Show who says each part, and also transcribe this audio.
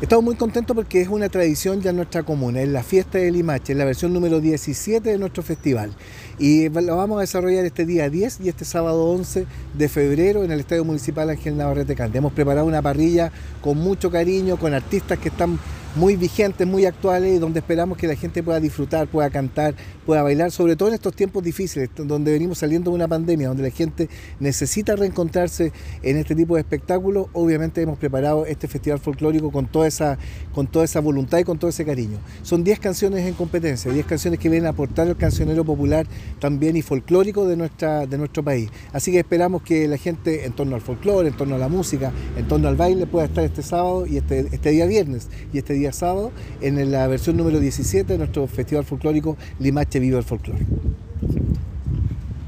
Speaker 1: Estamos muy contentos porque es una tradición ya en nuestra comuna, es la fiesta del Limache, es la versión número 17 de nuestro festival. Y lo vamos a desarrollar este día 10 y este sábado 11 de febrero en el Estadio Municipal Ángel Navarrete Cante. Hemos preparado una parrilla con mucho cariño, con artistas que están muy vigentes, muy actuales y donde esperamos que la gente pueda disfrutar, pueda cantar, pueda bailar, sobre todo en estos tiempos difíciles, donde venimos saliendo de una pandemia, donde la gente necesita reencontrarse en este tipo de espectáculos. Obviamente hemos preparado este festival folclórico con toda esa, con toda esa voluntad y con todo ese cariño. Son 10 canciones en competencia, 10 canciones que vienen a aportar al cancionero popular también y folclórico de, nuestra, de nuestro país. Así que esperamos que la gente en torno al folclore, en torno a la música, en torno al baile pueda estar este sábado y este, este día viernes y este día sábado en la versión número 17 de nuestro Festival Folclórico Limache Viva el Folclore.